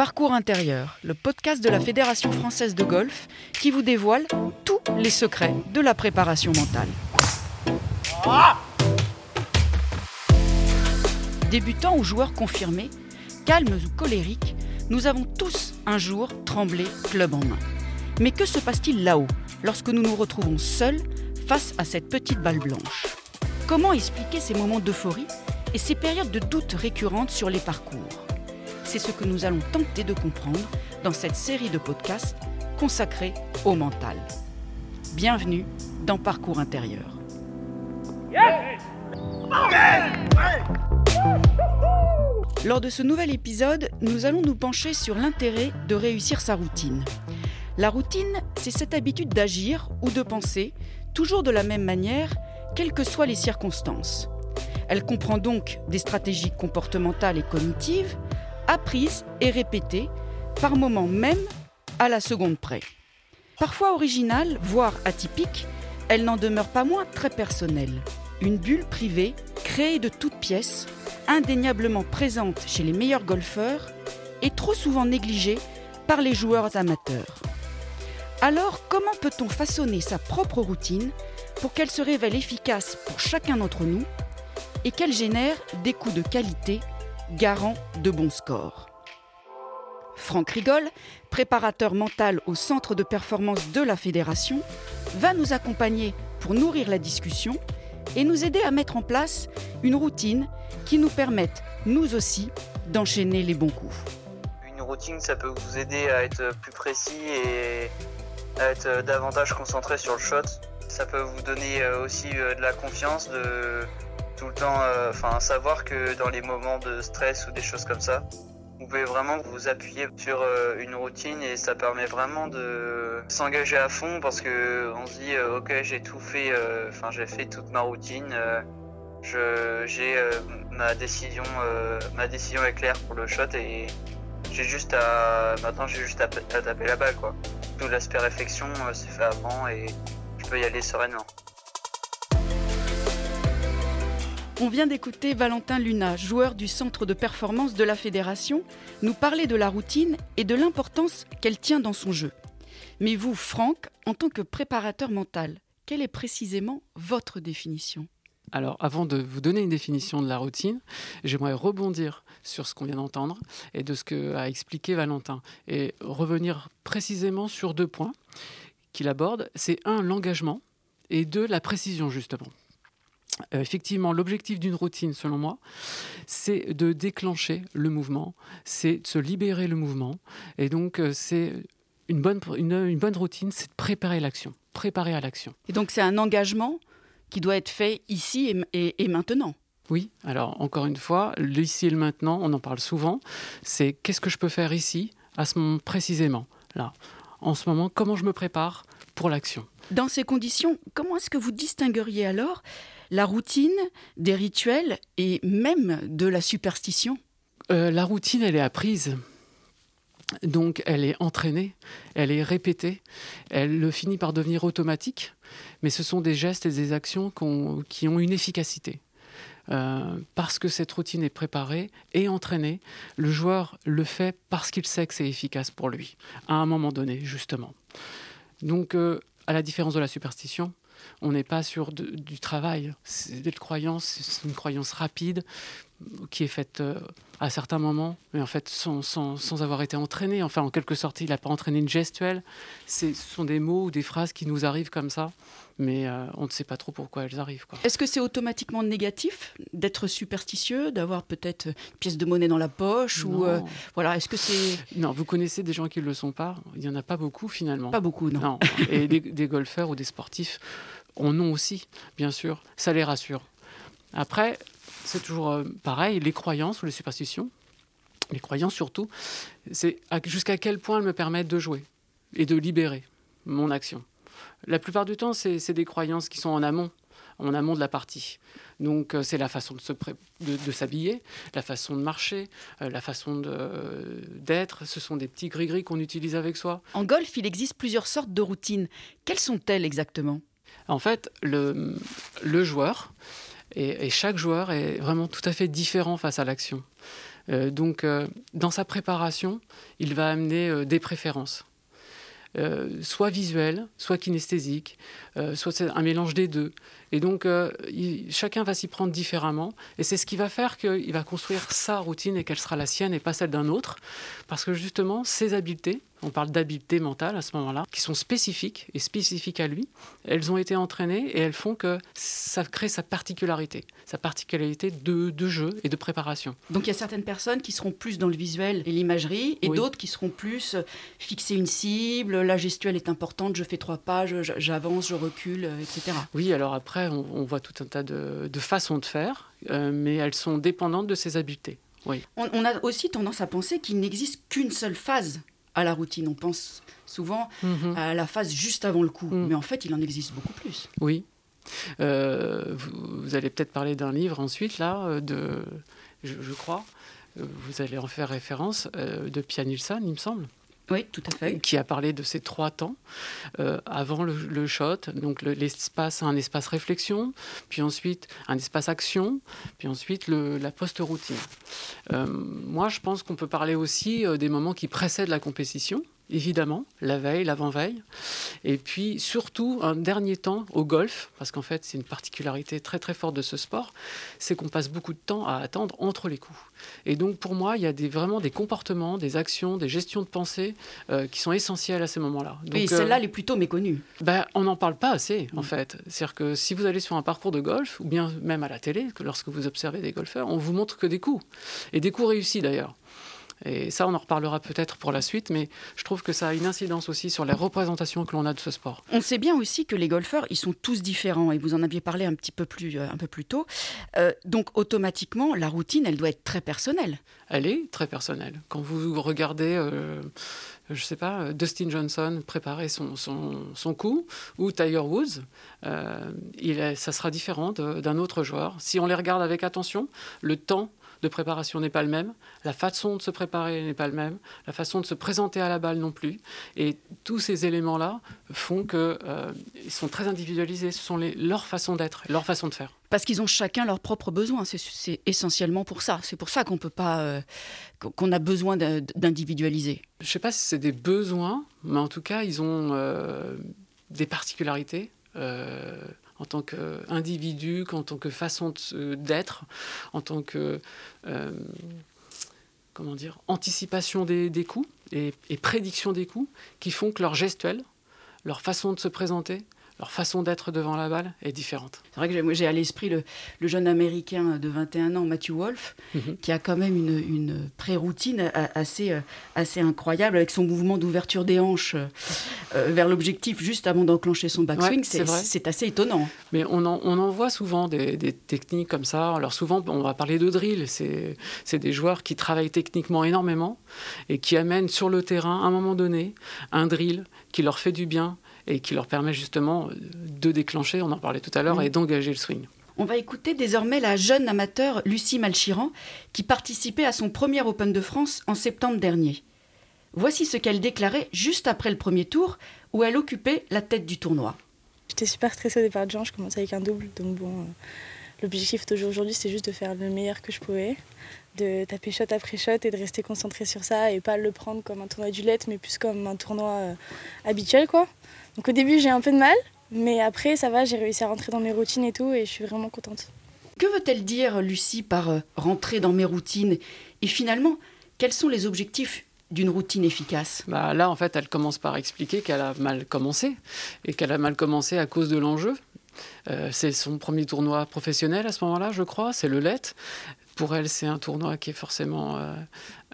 Parcours intérieur, le podcast de la Fédération française de golf qui vous dévoile tous les secrets de la préparation mentale. Débutants ou joueurs confirmés, calmes ou colériques, nous avons tous un jour tremblé club en main. Mais que se passe-t-il là-haut lorsque nous nous retrouvons seuls face à cette petite balle blanche? Comment expliquer ces moments d'euphorie et ces périodes de doute récurrentes sur les parcours? C'est ce que nous allons tenter de comprendre dans cette série de podcasts consacrée au mental. Bienvenue dans Parcours intérieur. Lors de ce nouvel épisode, nous allons nous pencher sur l'intérêt de réussir sa routine. La routine, c'est cette habitude d'agir ou de penser toujours de la même manière, quelles que soient les circonstances. Elle comprend donc des stratégies comportementales et cognitives, apprise et répétée, par moments même à la seconde près. Parfois originale, voire atypique, elle n'en demeure pas moins très personnelle. Une bulle privée, créée de toutes pièces, indéniablement présente chez les meilleurs golfeurs et trop souvent négligée par les joueurs amateurs. Alors, comment peut-on façonner sa propre routine pour qu'elle se révèle efficace pour chacun d'entre nous et qu'elle génère des coups de qualité garant de bons scores. Franck Rigol, préparateur mental au centre de performance de la fédération, va nous accompagner pour nourrir la discussion et nous aider à mettre en place une routine qui nous permette, nous aussi, d'enchaîner les bons coups. Une routine, ça peut vous aider à être plus précis et à être davantage concentré sur le shot. Ça peut vous donner euh, aussi euh, de la confiance, tout le temps, euh, enfin savoir que dans les moments de stress ou des choses comme ça, vous pouvez vraiment vous appuyer sur euh, une routine et ça permet vraiment de s'engager à fond parce que on se dit euh, ok j'ai tout fait, enfin j'ai fait toute ma routine, je j'ai ma décision, ma décision est claire pour le shot et j'ai juste à maintenant j'ai juste à, à, taper la balle quoi. Tout l'aspect réflexion c'est fait avant et je peux y aller sereinement. On vient d'écouter Valentin Luna, joueur du centre de performance de la fédération, nous parler de la routine et de l'importance qu'elle tient dans son jeu. Mais vous, Franck, en tant que préparateur mental, quelle est précisément votre définition? Alors, avant de vous donner une définition de la routine, j'aimerais rebondir sur ce qu'on vient d'entendre et de ce qu'a expliqué Valentin et revenir précisément sur deux points qu'il aborde. C'est un, l'engagement et deux, la précision, justement. Euh, effectivement, l'objectif d'une routine, selon moi, c'est de déclencher le mouvement, c'est de se libérer le mouvement. Et donc, euh, c'est une bonne, une, bonne routine, c'est de préparer l'action, préparer à l'action. Et donc, c'est un engagement qui doit être fait ici et, et, maintenant. Oui, alors encore une fois, l'ici et le maintenant, on en parle souvent, c'est qu'est-ce que je peux faire ici, à ce moment précisément, là. En ce moment, comment je me prépare pour l'action? Dans ces conditions, comment est-ce que vous distingueriez alors la routine, des rituels et même de la superstition euh, La routine, elle est apprise. Donc elle est entraînée, elle est répétée, elle finit par devenir automatique, mais ce sont des gestes et des actions qui ont une efficacité. Euh, parce que cette routine est préparée et entraînée, le joueur le fait parce qu'il sait que c'est efficace pour lui, à un moment donné, justement. Donc, euh, à la différence de la superstition, on n'est pas sur du travail. C'est une croyance, c'est une croyance rapide qui est faite euh, à certains moments, mais en fait sans, avoir été entraîné. Enfin, en quelque sorte, il n'a pas entraîné une gestuelle. Ce sont des mots ou des phrases qui nous arrivent comme ça, mais euh, on ne sait pas trop pourquoi elles arrivent. Est-ce que c'est automatiquement négatif d'être superstitieux, d'avoir peut-être une pièce de monnaie dans la poche ou euh, voilà Est-ce que c'est non Vous connaissez des gens qui ne le sont pas Il y en a pas beaucoup finalement. Pas beaucoup, non. Et des, des golfeurs ou des sportifs en ont aussi, bien sûr. Ça les rassure. Après, c'est toujours euh, pareil, les croyances ou les superstitions, les croyances surtout, c'est jusqu'à quel point elles me permettent de jouer et de libérer mon action. La plupart du temps, c'est des croyances qui sont en amont, en amont de la partie. Donc euh, c'est la façon de, s'habiller, la façon de marcher, euh, la façon d'être. Ce sont des petits gris-gris qu'on utilise avec soi. En golf, il existe plusieurs sortes de routines. Quelles sont-elles exactement? En fait, le, le joueur et, chaque joueur est vraiment tout à fait différent face à l'action. donc, dans sa préparation, il va amener des préférences. soit visuelles, soit kinesthésiques, soit un mélange des deux. Et donc, chacun va s'y prendre différemment. Et c'est ce qui va faire qu'il va construire sa routine et qu'elle sera la sienne et pas celle d'un autre. Parce que justement, ses habiletés, on parle d'habileté mentale à ce moment-là, qui sont spécifiques et spécifiques à lui. Elles ont été entraînées et elles font que ça crée sa particularité, sa particularité de, jeu et de préparation. Donc il y a certaines personnes qui seront plus dans le visuel et l'imagerie et d'autres qui seront plus euh, fixer une cible, la gestuelle est importante, je fais trois pas, j'avance, je recule, euh, etc. Oui, alors après, on, voit tout un tas de, façons de faire, euh, mais elles sont dépendantes de ses habiletés. Oui. on, a aussi tendance à penser qu'il n'existe qu'une seule phase à la routine. On pense souvent mhm. à la phase juste avant le coup, mhm. mais en fait, il en existe beaucoup plus. Oui. Euh, vous, allez peut-être parler d'un livre ensuite, là, euh, de, je, crois, vous allez en faire référence, de Pia Nilsson, il me semble. Oui, tout à fait. Qui a parlé de ces trois temps euh, avant le, shot. Donc l'espace, un espace réflexion, puis ensuite un espace action, puis ensuite le, la post-routine. Euh, moi, je pense qu'on peut parler aussi euh, des moments qui précèdent la compétition évidemment, la veille, l'avant-veille. Et puis surtout, un dernier temps au golf, parce qu'en fait c'est une particularité très très forte de ce sport, c'est qu'on passe beaucoup de temps à attendre entre les coups. Et donc pour moi, il y a des, vraiment des comportements, des actions, des gestions de pensée euh, qui sont essentielles à ces moments-là. Et celle-là, elle est plutôt méconnue. Ben, on n'en parle pas assez, en mm. fait. C'est-à-dire que si vous allez sur un parcours de golf, ou bien même à la télé, que lorsque vous observez des golfeurs, on vous montre que des coups. Et des coups réussis d'ailleurs. Et ça, on en reparlera peut-être pour la suite, mais je trouve que ça a une incidence aussi sur les représentations que l'on a de ce sport. On sait bien aussi que les golfeurs, ils sont tous différents, et vous en aviez parlé un petit peu plus, euh, un peu plus tôt. Euh, donc automatiquement, la routine, elle doit être très personnelle. Elle est très personnelle. Quand vous regardez... Euh, je ne sais pas, Dustin Johnson préparer son, son, son coup, ou Tiger Woods, il ça sera différent d'un autre joueur. Si on les regarde avec attention, le temps de préparation n'est pas le même, la façon de se préparer n'est pas le même, la façon de se présenter à la balle non plus. Et tous ces éléments-là font qu'ils euh, sont très individualisés. Ce sont les, leur façon d'être, leur façon de faire. Parce qu'ils ont chacun leurs propres besoins. C'est essentiellement pour ça. C'est pour ça qu'on peut pas, euh, qu'on a besoin d'individualiser. Je ne sais pas si c'est des besoins, mais en tout cas, ils ont euh, des particularités en tant qu'individu, en tant que façon d'être, en tant que euh, comment dire, anticipation des, des coûts et, et, prédiction des coûts, qui font que leur gestuelle, leur façon de se présenter, leur façon d'être devant la balle est différente. C'est vrai que j'ai à l'esprit le, jeune Américain de 21 ans, Matthew Wolf, mhm. qui a quand même une, une pré-routine assez, euh, assez incroyable avec son mouvement d'ouverture des hanches euh, vers l'objectif juste avant d'enclencher son backswing. c'est assez étonnant. Mais on en, on en voit souvent des, des, techniques comme ça. Alors souvent, on va parler de drill. C'est des joueurs qui travaillent techniquement énormément et qui amènent sur le terrain, à un moment donné, un drill qui leur fait du bien et qui leur permet justement de déclencher, on en parlait tout à l'heure, et d'engager le swing. On va écouter désormais la jeune amateur Lucie Malchiran qui participait à son premier Open de France en septembre dernier. Voici ce qu'elle déclarait juste après le premier tour où elle occupait la tête du tournoi. J'étais super stressée au départ de Jean, je commençais avec un double, donc bon, euh, l'objectif d'aujourd'hui c'était juste de faire le meilleur que je pouvais, de taper shot après shot et de rester concentré sur ça et pas le prendre comme un tournoi du mais plus comme un tournoi euh, habituel quoi. Donc au début, j'ai un peu de mal, mais après, ça va, j'ai réussi à rentrer dans mes routines et tout, et je suis vraiment contente. Que veut-elle dire, Lucie, par euh, rentrer dans mes routines? Et finalement, quels sont les objectifs d'une routine efficace? Bah Là, en fait, elle commence par expliquer qu'elle a mal commencé, et qu'elle a mal commencé à cause de l'enjeu. Euh, c'est son premier tournoi professionnel à ce moment-là, je crois, c'est le LET. Pour elle, c'est un tournoi qui est forcément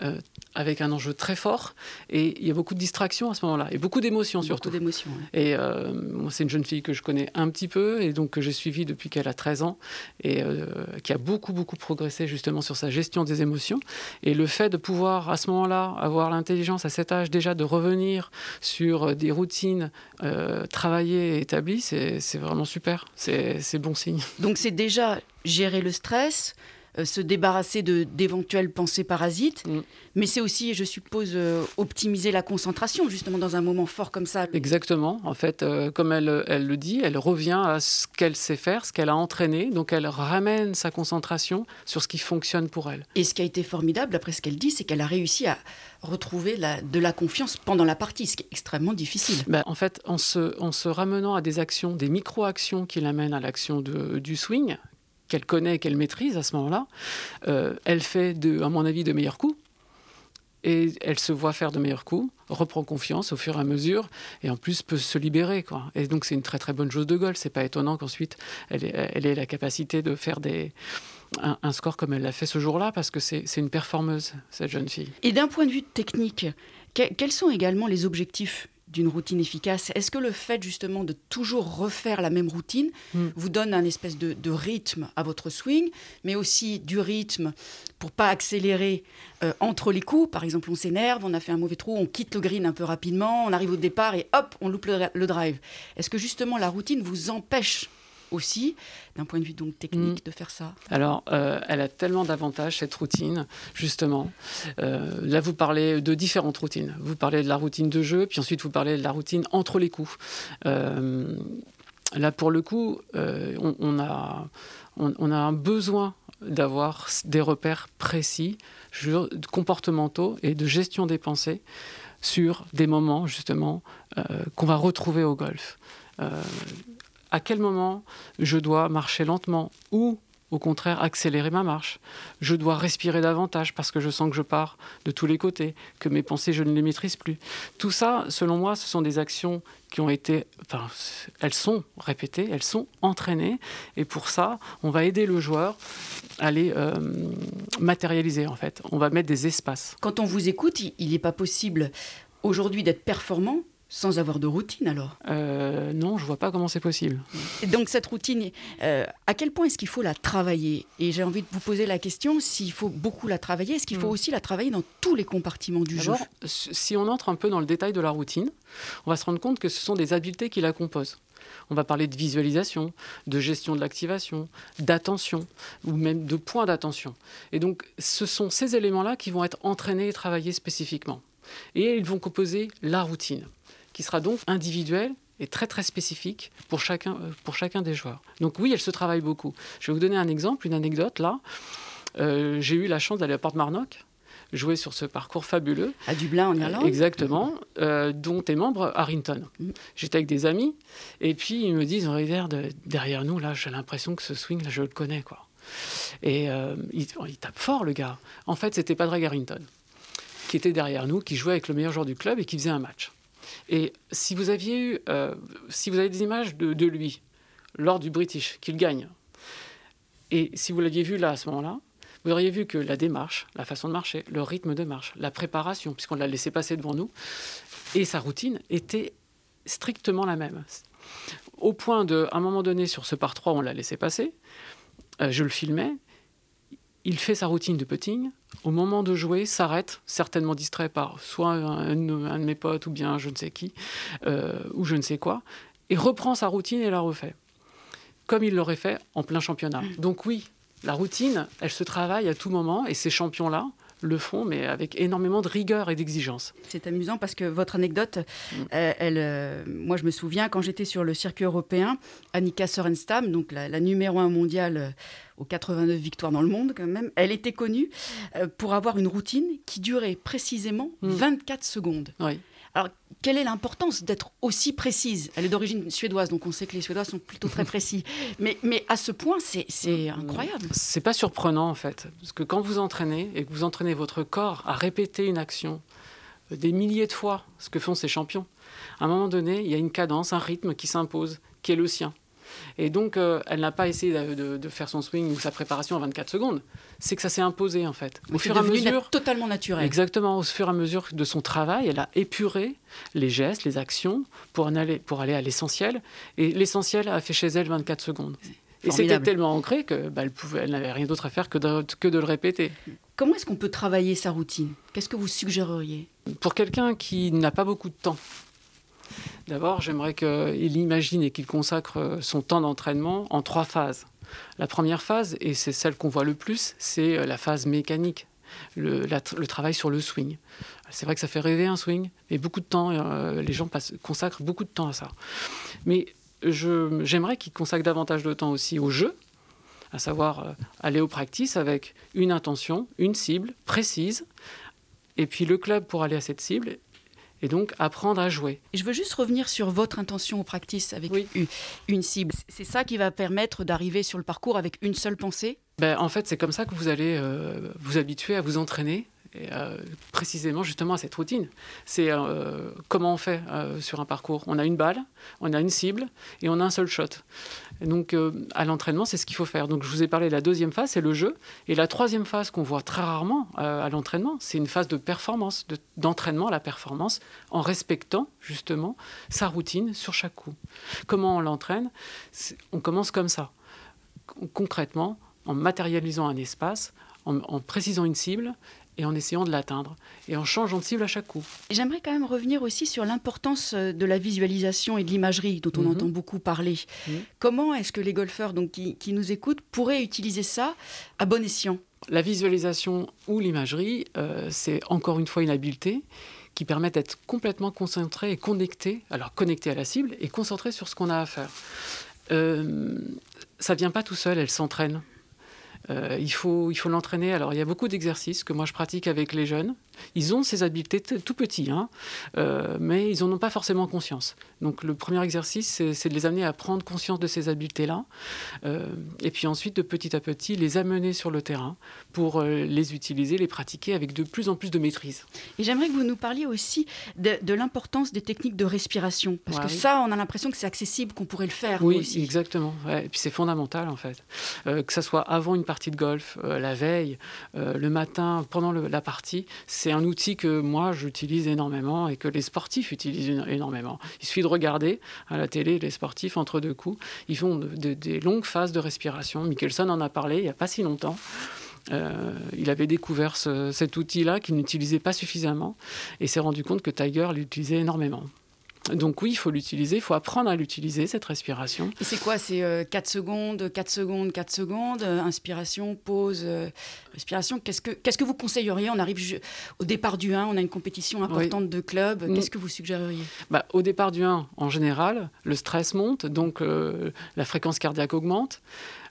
euh, avec un enjeu très fort. Et il y a beaucoup de distractions à ce moment-là, et beaucoup d'émotions surtout. Beaucoup d'émotions. Et euh, c'est une jeune fille que je connais un petit peu, et donc que j'ai suivie depuis qu'elle a 13 ans, et euh, qui a beaucoup, beaucoup progressé justement sur sa gestion des émotions. Et le fait de pouvoir, à ce moment-là, avoir l'intelligence à cet âge déjà de revenir sur des routines euh, travaillées et établies, c'est vraiment super. C'est bon signe. Donc c'est déjà gérer le stress, euh, se débarrasser de d'éventuelles pensées parasites, Mm. mais c'est aussi, je suppose, euh, optimiser la concentration, justement dans un moment fort comme ça. Exactement. En fait, euh, comme elle, elle le dit, elle revient à ce qu'elle sait faire, ce qu'elle a entraîné. Donc, elle ramène sa concentration sur ce qui fonctionne pour elle. Et ce qui a été formidable, d'après ce qu'elle dit, c'est qu'elle a réussi à retrouver la- de la confiance pendant la partie, ce qui est extrêmement difficile. Ben, en fait, en se, en se ramenant à des actions, des micro-actions qui l'amènent à l'action du swing, qu'elle connaît qu'elle maîtrise à ce moment-là, euh, elle fait, à mon avis, de meilleurs coups. Et elle se voit faire de meilleurs coups, reprend confiance au fur et à mesure, et en plus peut se libérer. Quoi. Et donc c'est une très très bonne chose de golf. C'est pas étonnant qu'ensuite elle ait, la capacité de faire des, un, score comme elle l'a fait ce jour-là, parce que c'est une performeuse, cette jeune fille. Et d'un point de vue technique, que- quels sont également les objectifs d'une routine efficace Est-ce que le fait justement de toujours refaire la même routine Mm. vous donne un espèce de, de rythme à votre swing, mais aussi du rythme pour pas accélérer euh, entre les coups? Par exemple, on s'énerve, on a fait un mauvais trou, on quitte le green un peu rapidement, on arrive au départ et hop, on loupe le, le drive. Est-ce que justement la routine vous empêche aussi, d'un point de vue donc technique, de faire ça Alors, euh, elle a tellement d'avantages, cette routine, justement. Euh, là, vous parlez de différentes routines. Vous parlez de la routine de jeu, puis ensuite, vous parlez de la routine entre les coups. Euh, là, pour le coup, on, on a, on, on a un besoin d'avoir des repères précis, comportementaux et de gestion des pensées sur des moments, justement, euh, qu'on va retrouver au golf. Euh, à quel moment je dois marcher lentement ou au contraire accélérer ma marche. Je dois respirer davantage parce que je sens que je pars de tous les côtés, que mes pensées, je ne les maîtrise plus. Tout ça, selon moi, ce sont des actions qui ont été, enfin, elles sont répétées, elles sont entraînées, et pour ça, on va aider le joueur à les euh, matérialiser, en fait. On va mettre des espaces. Quand on vous écoute, il n'est pas possible aujourd'hui d'être performant sans avoir de routine alors? Euh, non, je vois pas comment c'est possible. Et donc cette routine, euh, à quel point est-ce qu'il faut la travailler? Et j'ai envie de vous poser la question, s'il faut beaucoup la travailler, est-ce qu'il faut Mm. aussi la travailler dans tous les compartiments du jeu? si on entre un peu dans le détail de la routine, on va se rendre compte que ce sont des habiletés qui la composent. On va parler de visualisation, de gestion de l'activation, d'attention, ou même de points d'attention. Et donc, ce sont ces éléments-là qui vont être entraînés et travaillés spécifiquement. Et ils vont composer la routine, qui sera donc individuelle et très très spécifique pour chacun, euh, pour chacun des joueurs. Donc oui, elle se travaille beaucoup. Je vais vous donner un exemple, une anecdote là. Euh, J'ai eu la chance d'aller à Porte-Marnock, jouer sur ce parcours fabuleux. À Dublin, en Irlande Exactement, euh, dont est membre Harrington. Mhm. J'étais avec des amis, et puis ils me disent, regarde, derrière nous, là, j'ai l'impression que ce swing, là, je le connais, quoi. Et euh, il, il tape fort, le gars. En fait, c'était Padraig Harrington, qui était derrière nous, qui jouait avec le meilleur joueur du club et qui faisait un match. Et si vous aviez eu, euh, si vous avez des images de, lui lors du British, qu'il gagne, et si vous l'aviez vu là à ce moment-là, vous auriez vu que la démarche, la façon de marcher, le rythme de marche, la préparation, puisqu'on l'a laissé passer devant nous, et sa routine était strictement la même. Au point de, à un moment donné, sur ce par 3, on l'a laissé passer, euh, je le filmais, il fait sa routine de putting, au moment de jouer, s'arrête, certainement distrait par soit un, un de mes potes ou bien je ne sais qui, euh, ou je ne sais quoi, et reprend sa routine et la refait, comme il l'aurait fait en plein championnat. Donc oui, la routine, elle se travaille à tout moment, et ces champions-là le font, mais avec énormément de rigueur et d'exigence. C'est amusant parce que votre anecdote, euh, elle, euh, moi je me souviens quand j'étais sur le circuit européen, Annika Sorenstam, donc la, la numéro un mondiale euh, aux 89 victoires dans le monde quand même, elle était connue pour avoir une routine qui durait précisément Mm. 24 secondes. Oui. Alors, quelle est l'importance d'être aussi précise? Elle est d'origine suédoise, donc on sait que les Suédois sont plutôt très précis. Mais, mais à ce point, c'est c'est incroyable. C'est pas surprenant en fait, parce que quand vous entraînez et que vous entraînez votre corps à répéter une action euh, des milliers de fois, ce que font ces champions, à un moment donné, il y a une cadence, un rythme qui s'impose, qui est le sien. Et donc, euh, elle n'a pas essayé de, de- de faire son swing ou sa préparation en 24 secondes. C'est que ça s'est imposé en fait. Au fur et à mesure, totalement naturel. Exactement, au fur et à mesure de son travail, elle a épuré les gestes, les actions pour en aller, pour aller à l'essentiel. Et l'essentiel a fait chez elle 24 secondes. Et c'était tellement ancré que bah, elle n'avait rien d'autre à faire que de, que de le répéter. Comment est-ce qu'on peut travailler sa routine? Qu'est-ce que vous suggéreriez? Pour quelqu'un qui n'a pas beaucoup de temps, d'abord j'aimerais qu'il imagine et qu'il consacre son temps d'entraînement en trois phases. La première phase, et c'est celle qu'on voit le plus, c'est la phase mécanique, le, travail sur le swing. C'est vrai que ça fait rêver un swing, mais beaucoup de temps, les gens consacrent beaucoup de temps à ça. Mais j'aimerais qu'ils consacrent davantage de temps aussi au jeu, à savoir aller au practice avec une intention, une cible précise, et puis le club pour aller à cette cible, et donc apprendre à jouer. Je veux juste revenir sur votre intention au practice avec une, cible. C'est ça qui va permettre d'arriver sur le parcours avec une seule pensée? Ben, En fait, c'est comme ça que vous allez euh, vous habituer à vous entraîner euh, précisément justement à cette routine. C'est euh, comment on fait euh, sur un parcours? On a une balle, on a une cible et on a un seul shot. donc à l'entraînement, c'est ce qu'il faut faire. Donc je vous ai parlé de la deuxième phase, c'est le jeu. Et la troisième phase qu'on voit très rarement à l'entraînement, c'est une phase de performance, d'entraînement à la performance, en respectant justement sa routine sur chaque coup. Comment on l'entraîne? On commence comme ça. Concrètement, en matérialisant un espace, en précisant une cible et en essayant de l'atteindre et en changeant de cible à chaque coup. J'aimerais quand même revenir aussi sur l'importance euh, de la visualisation et de l'imagerie dont on mhm. entend beaucoup parler. Mhm. Comment est-ce que les golfeurs donc, qui, nous écoutent pourraient utiliser ça à bon escient? La visualisation ou l'imagerie, euh, c'est encore une fois une habileté qui permet d'être complètement concentré et connecté, alors connecté à la cible et concentré sur ce qu'on a à faire. Euh, ça vient pas tout seul, elle s'entraîne. Euh, il faut il faut l'entraîner. Alors il y a beaucoup d'exercices que moi je pratique avec les jeunes. Ils ont ces habiletés tout petits, hein, euh, mais ils n'en ont pas forcément conscience. Donc le premier exercice, c'est de les amener à prendre conscience de ces habiletés-là, euh, et puis ensuite de petit à petit les amener sur le terrain pour les utiliser, les pratiquer avec de plus en plus de maîtrise. Et j'aimerais que vous nous parliez aussi de, l'importance des techniques de respiration, parce que ça, on a l'impression que c'est accessible, qu'on pourrait le faire. Oui, aussi. exactement. Et puis c'est fondamental en fait, que ça soit avant une partie de golf, euh, la veille, euh, le matin, pendant la partie, c'est un outil que moi j'utilise énormément et que les sportifs utilisent énormément. Il suffit de regarder à la télé les sportifs entre deux coups, ils font des longues phases de respiration. Mickelson en a parlé il n'y a pas si longtemps. Euh, il avait découvert cet outil-là qu'il n'utilisait pas suffisamment et s'est rendu compte que Tiger l'utilisait énormément. Donc oui, il faut l'utiliser, il faut apprendre à l'utiliser, cette respiration. Et c'est quoi C'est 4 euh, secondes, 4 secondes, 4 secondes, euh, inspiration, pause, euh, respiration. Qu'est-ce que, qu'est-ce que vous conseilleriez? On arrive au départ du 1, on a une compétition importante de club. Mm. Qu'est-ce que vous suggéreriez? Bah, Au départ du 1, en général, le stress monte, donc la fréquence cardiaque augmente.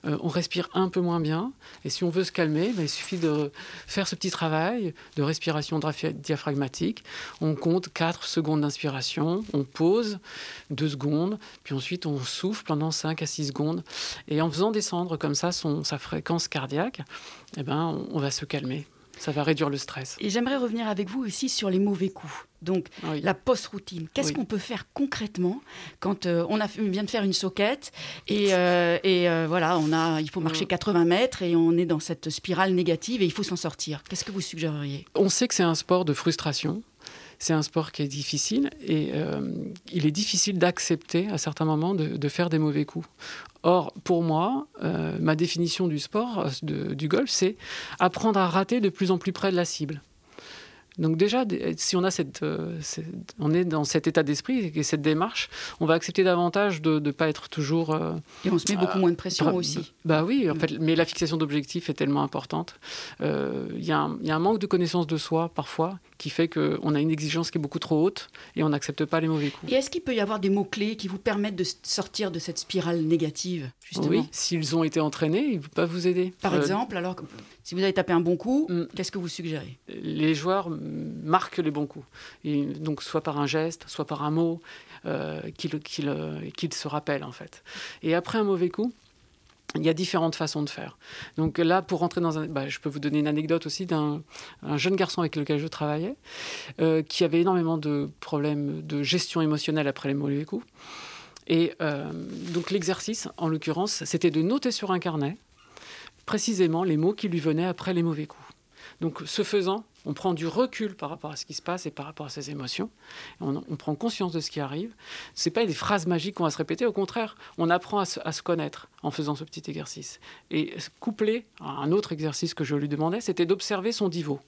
Euh, on respire un peu moins bien. Et si on veut se calmer, ben, il suffit de faire ce petit travail de respiration diaphragmatique. On compte 4 secondes d'inspiration, on pose 2 secondes, puis ensuite on souffle pendant 5 à 6 secondes. Et en faisant descendre comme ça son, sa fréquence cardiaque, eh ben, on va se calmer. Ça va réduire le stress. Et j'aimerais revenir avec vous aussi sur les mauvais coups. Donc la post-routine. Qu'est-ce qu'on peut faire concrètement quand euh, on a, vient de faire une soquette et, euh, et euh, voilà, on a, il faut marcher 80 mètres et on est dans cette spirale négative et il faut s'en sortir. Qu'est-ce que vous suggéreriez? On sait que c'est un sport de frustration. C'est un sport qui est difficile et il est difficile d'accepter à certains moments de, de, faire des mauvais coups. Or, pour moi, ma définition du sport, du golf, c'est apprendre à rater de plus en plus près de la cible. Donc déjà, si on a cette, euh, on est dans cet état d'esprit et cette démarche, on va accepter davantage de ne pas être toujours. Euh, et on se met beaucoup moins de pression aussi. Bah oui, en fait, mais la fixation d'objectifs est tellement importante. Euh, il y, a un manque de connaissance de soi parfois qui fait qu'on a une exigence qui est beaucoup trop haute et on n'accepte pas les mauvais coups. Et est-ce qu'il peut y avoir des mots-clés qui vous permettent de sortir de cette spirale négative justement? Oui, s'ils ont été entraînés, ils peuvent vous aider. Par exemple, alors si vous avez tapé un bon coup, mm. qu'est-ce que vous suggérez? Les joueurs marquent les bons coups. Et donc, soit par un geste, soit par un mot, euh, qu'ils euh, se rappellent, en fait. Et après un mauvais coup, il y a différentes façons de faire. Donc là, pour rentrer dans un... Bah, je peux vous donner une anecdote aussi d'un jeune garçon avec lequel je travaillais, euh, qui avait énormément de problèmes de gestion émotionnelle après les mauvais coups. Et donc l'exercice, en l'occurrence, c'était de noter sur un carnet précisément les mots qui lui venaient après les mauvais coups. Donc, ce faisant, on prend du recul par rapport à ce qui se passe et par rapport à ses émotions. On, prend conscience de ce qui arrive. Ce pas des phrases magiques qu'on va se répéter. Au contraire, on apprend à se, connaître en faisant ce petit exercice. Et couplé à un autre exercice que je lui demandais, c'était d'observer son niveau.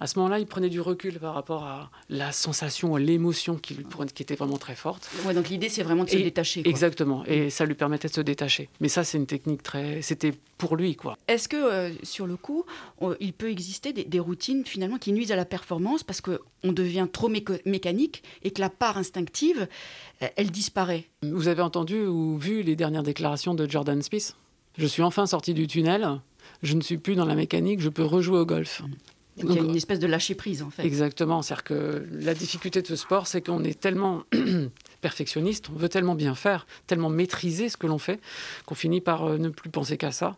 À ce moment-là, il prenait du recul par rapport à la sensation, l'émotion qui, qui était vraiment très forte. Ouais, donc l'idée, c'est vraiment de se détacher. Exactement, et ça lui permettait de se détacher. Mais ça, c'est une technique très... C'était pour lui, quoi. Est-ce que, euh, sur le coup, il peut exister des, routines, finalement, qui nuisent à la performance parce qu'on devient trop mécanique et que la part instinctive, elle disparaît? Vous avez entendu ou vu les dernières déclarations de Jordan Smith Je suis enfin sorti du tunnel, je ne suis plus dans la mécanique, je peux rejouer au golf. Donc, il y a une espèce de lâcher prise en fait. Exactement, c'est-à-dire que la difficulté de ce sport, c'est qu'on est tellement perfectionniste, on veut tellement bien faire, tellement maîtriser ce que l'on fait, qu'on finit par euh, ne plus penser qu'à ça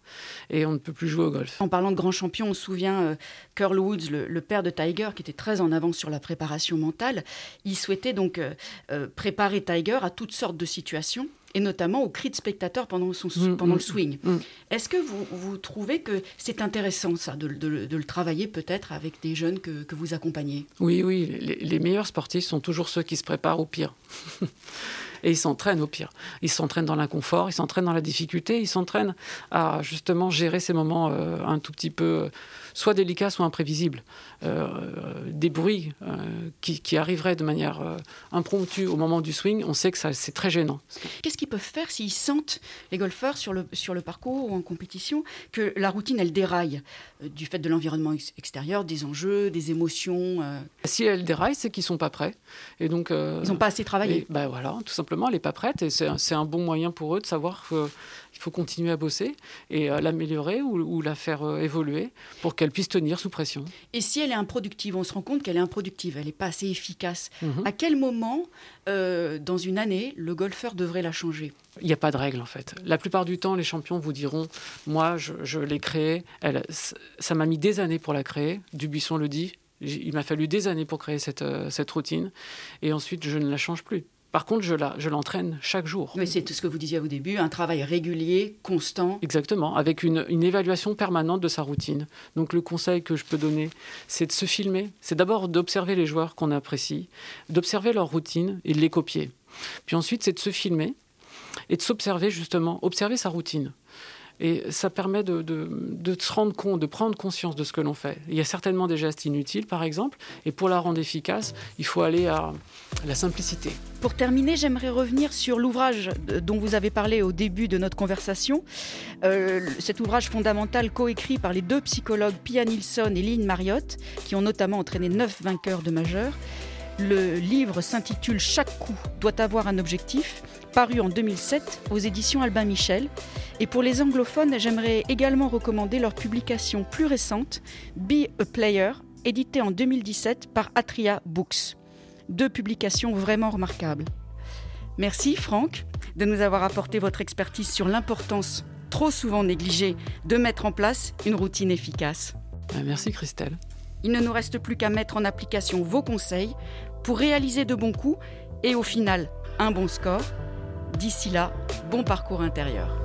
et on ne peut plus jouer au golf. En parlant de grands champions, on se souvient euh, Curl Woods, le, père de Tiger, qui était très en avance sur la préparation mentale. Il souhaitait donc euh, préparer Tiger à toutes sortes de situations et notamment aux cris de spectateurs pendant, son, mm, pendant le mm, swing. Mm. Est-ce que vous, vous, trouvez que c'est intéressant, ça, de, de, de le travailler peut-être avec des jeunes que, que, vous accompagnez? Oui, oui, les, les, meilleurs sportifs sont toujours ceux qui se préparent au pire. et ils s'entraînent au pire. Ils s'entraînent dans l'inconfort, ils s'entraînent dans la difficulté, ils s'entraînent à justement gérer ces moments euh, un tout petit peu soit délicats, soit imprévisibles. Euh, des bruits euh, qui, arriveraient de manière impromptue au moment du swing, on sait que c'est très gênant. Qu'est-ce qu'ils peuvent faire s'ils sentent, les golfeurs, sur le, sur le parcours ou en compétition, que la routine, elle déraille du fait de l'environnement extérieur, des enjeux, des émotions Si elle déraille, c'est qu'ils ne sont pas prêts. Et donc, ils n'ont pas assez travaillé. ben voilà, tout simplement elle n'est pas prête et c'est un bon moyen pour eux de savoir qu'il faut continuer à bosser et à l'améliorer ou, la faire euh, évoluer pour qu'elle puisse tenir sous pression. Et si elle est improductive, on se rend compte qu'elle est improductive, elle n'est pas assez efficace. Mhm. À quel moment, euh, dans une année, le golfeur devrait la changer? Il n'y a pas de règle en fait. La plupart du temps, les champions vous diront Moi, je, l'ai créée, ça m'a mis des années pour la créer. Dubuisson le dit il m'a fallu des années pour créer cette, euh, cette routine et ensuite je ne la change plus. Par contre, je, l'entraîne chaque jour. Mais c'est ce que vous disiez au début, un travail régulier, constant. Exactement, avec une, une, évaluation permanente de sa routine. Donc le conseil que je peux donner, c'est de se filmer. C'est d'abord d'observer les joueurs qu'on apprécie, d'observer leur routine et de les copier. Puis ensuite, c'est de se filmer et de s'observer justement, observer sa routine. Et ça permet de, se rendre compte, de prendre conscience de ce que l'on fait. Il y a certainement des gestes inutiles, par exemple, et pour la rendre efficace, il faut aller à la simplicité. Pour terminer, j'aimerais revenir sur l'ouvrage dont vous avez parlé au début de notre conversation. Euh, cet ouvrage fondamental coécrit par les deux psychologues Pia Nilsson et Lynn Marriott, qui ont notamment entraîné neuf vainqueurs de majeurs. Le livre s'intitule Chaque coup doit avoir un objectif, paru en 2007 aux éditions Albin Michel. Et pour les anglophones, j'aimerais également recommander leur publication plus récente, Be a Player, éditée en 2017 par Atria Books. Deux publications vraiment remarquables. Merci Franck de nous avoir apporté votre expertise sur l'importance, trop souvent négligée, de mettre en place une routine efficace. Merci Christelle. Il ne nous reste plus qu'à mettre en application vos conseils pour réaliser de bons coups et au final un bon score. D'ici là, bon parcours intérieur.